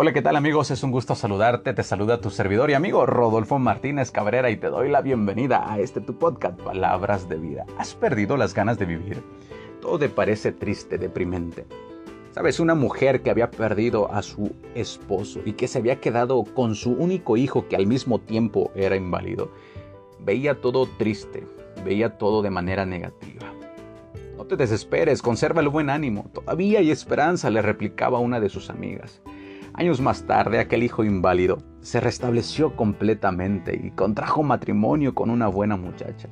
Hola, ¿qué tal amigos? Es un gusto saludarte. Te saluda tu servidor y amigo Rodolfo Martínez Cabrera y te doy la bienvenida a este tu podcast, Palabras de Vida. ¿Has perdido las ganas de vivir? Todo te parece triste, deprimente. Sabes, una mujer que había perdido a su esposo y que se había quedado con su único hijo que al mismo tiempo era inválido, veía todo triste, veía todo de manera negativa. No te desesperes, conserva el buen ánimo, todavía hay esperanza, le replicaba una de sus amigas. Años más tarde, aquel hijo inválido se restableció completamente y contrajo matrimonio con una buena muchacha.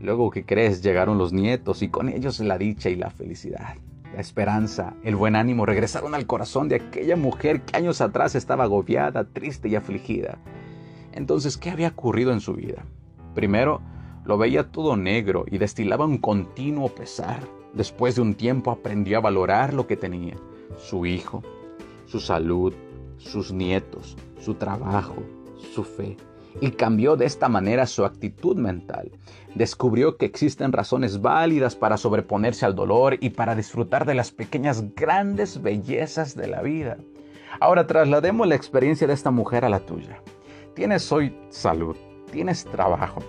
Luego que crees, llegaron los nietos y con ellos la dicha y la felicidad. La esperanza, el buen ánimo regresaron al corazón de aquella mujer que años atrás estaba agobiada, triste y afligida. Entonces, ¿qué había ocurrido en su vida? Primero, lo veía todo negro y destilaba un continuo pesar. Después de un tiempo aprendió a valorar lo que tenía, su hijo, su salud, sus nietos, su trabajo, su fe. Y cambió de esta manera su actitud mental. Descubrió que existen razones válidas para sobreponerse al dolor y para disfrutar de las pequeñas grandes bellezas de la vida. Ahora traslademos la experiencia de esta mujer a la tuya. Tienes hoy salud, tienes trabajo,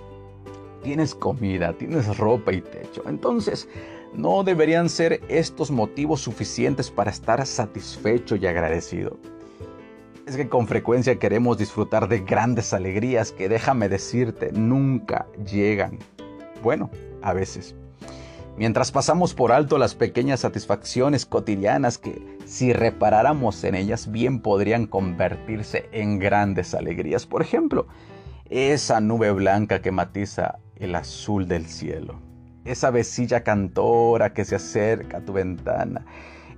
tienes comida, tienes ropa y techo. Entonces, no deberían ser estos motivos suficientes para estar satisfecho y agradecido. Es que con frecuencia queremos disfrutar de grandes alegrías que déjame decirte, nunca llegan. Bueno, a veces. Mientras pasamos por alto las pequeñas satisfacciones cotidianas que, si reparáramos en ellas, bien podrían convertirse en grandes alegrías. Por ejemplo, esa nube blanca que matiza el azul del cielo esa vecilla cantora que se acerca a tu ventana,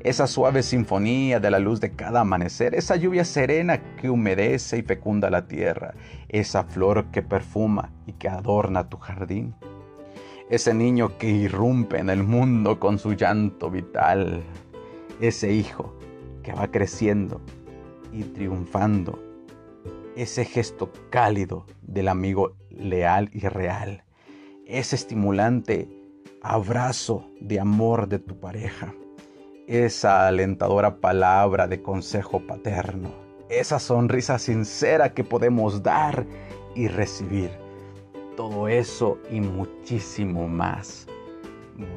esa suave sinfonía de la luz de cada amanecer, esa lluvia serena que humedece y fecunda la tierra, esa flor que perfuma y que adorna tu jardín, ese niño que irrumpe en el mundo con su llanto vital, ese hijo que va creciendo y triunfando, ese gesto cálido del amigo leal y real, ese estimulante abrazo de amor de tu pareja, esa alentadora palabra de consejo paterno, esa sonrisa sincera que podemos dar y recibir. Todo eso y muchísimo más,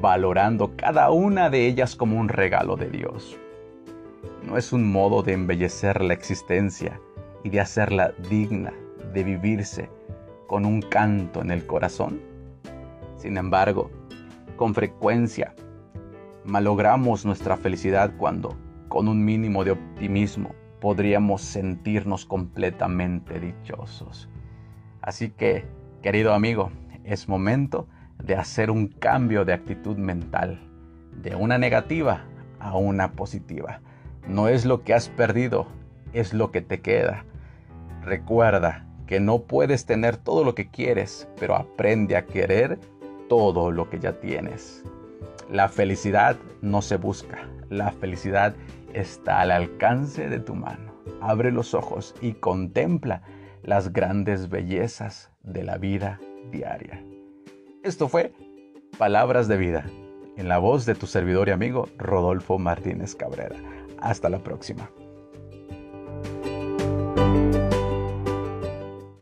valorando cada una de ellas como un regalo de Dios. No es un modo de embellecer la existencia y de hacerla digna de vivirse con un canto en el corazón. Sin embargo, con frecuencia malogramos nuestra felicidad cuando, con un mínimo de optimismo, podríamos sentirnos completamente dichosos. Así que, querido amigo, es momento de hacer un cambio de actitud mental, de una negativa a una positiva. No es lo que has perdido, es lo que te queda. Recuerda que no puedes tener todo lo que quieres, pero aprende a querer todo lo que ya tienes. La felicidad no se busca, la felicidad está al alcance de tu mano. Abre los ojos y contempla las grandes bellezas de la vida diaria. Esto fue Palabras de Vida, en la voz de tu servidor y amigo Rodolfo Martínez Cabrera. Hasta la próxima.